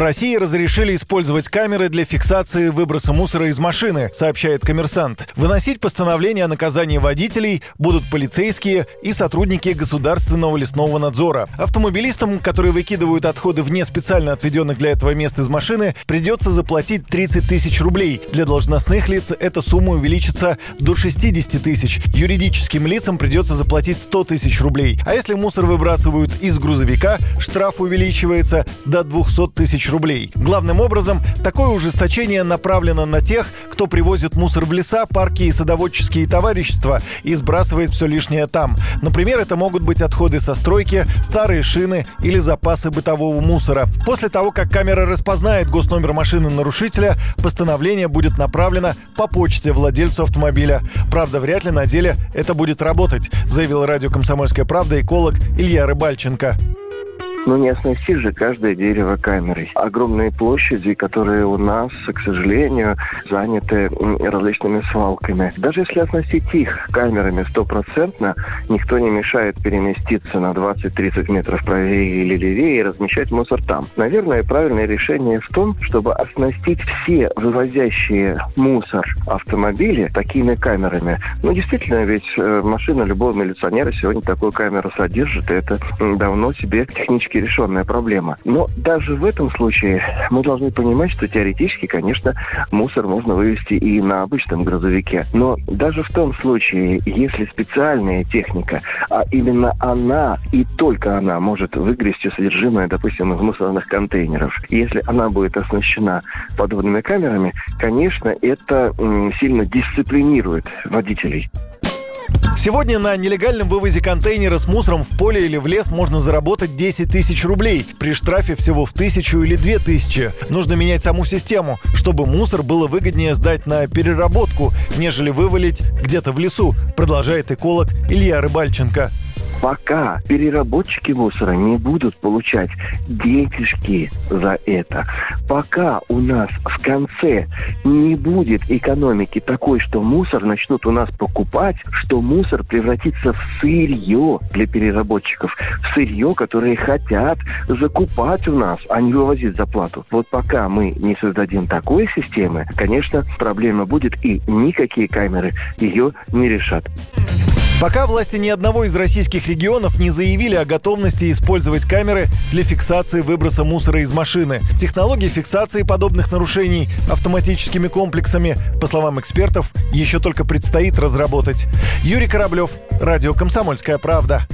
России разрешили использовать камеры для фиксации выброса мусора из машины, сообщает коммерсант. Выносить постановление о наказании водителей будут полицейские и сотрудники государственного лесного надзора. Автомобилистам, которые выкидывают отходы вне специально отведенных для этого мест из машины, придется заплатить 30 тысяч рублей. Для должностных лиц эта сумма увеличится до 60 тысяч. Юридическим лицам придется заплатить 100 тысяч рублей. А если мусор выбрасывают из грузовика, штраф увеличивается до 200 тысяч тысяч рублей. Главным образом, такое ужесточение направлено на тех, кто привозит мусор в леса, парки и садоводческие товарищества и сбрасывает все лишнее там. Например, это могут быть отходы со стройки, старые шины или запасы бытового мусора. После того, как камера распознает госномер машины нарушителя, постановление будет направлено по почте владельцу автомобиля. Правда, вряд ли на деле это будет работать, заявил радио «Комсомольская правда» эколог Илья Рыбальченко. Но не оснастишь же каждое дерево камерой. Огромные площади, которые у нас, к сожалению, заняты различными свалками. Даже если оснастить их камерами стопроцентно, никто не мешает переместиться на 20-30 метров правее или левее и размещать мусор там. Наверное, правильное решение в том, чтобы оснастить все вывозящие мусор автомобили такими камерами. Ну, действительно, ведь э, машина любого милиционера сегодня такую камеру содержит, и это давно себе технически теоретически решенная проблема. Но даже в этом случае мы должны понимать, что теоретически, конечно, мусор можно вывести и на обычном грузовике. Но даже в том случае, если специальная техника, а именно она и только она может выгрести содержимое, допустим, из мусорных контейнеров, если она будет оснащена подобными камерами, конечно, это сильно дисциплинирует водителей. Сегодня на нелегальном вывозе контейнера с мусором в поле или в лес можно заработать 10 тысяч рублей. При штрафе всего в тысячу или две тысячи. Нужно менять саму систему, чтобы мусор было выгоднее сдать на переработку, нежели вывалить где-то в лесу, продолжает эколог Илья Рыбальченко пока переработчики мусора не будут получать денежки за это, пока у нас в конце не будет экономики такой, что мусор начнут у нас покупать, что мусор превратится в сырье для переработчиков, в сырье, которое хотят закупать у нас, а не вывозить за плату. Вот пока мы не создадим такой системы, конечно, проблема будет, и никакие камеры ее не решат. Пока власти ни одного из российских регионов не заявили о готовности использовать камеры для фиксации выброса мусора из машины. Технологии фиксации подобных нарушений автоматическими комплексами, по словам экспертов, еще только предстоит разработать. Юрий Кораблев, Радио «Комсомольская правда».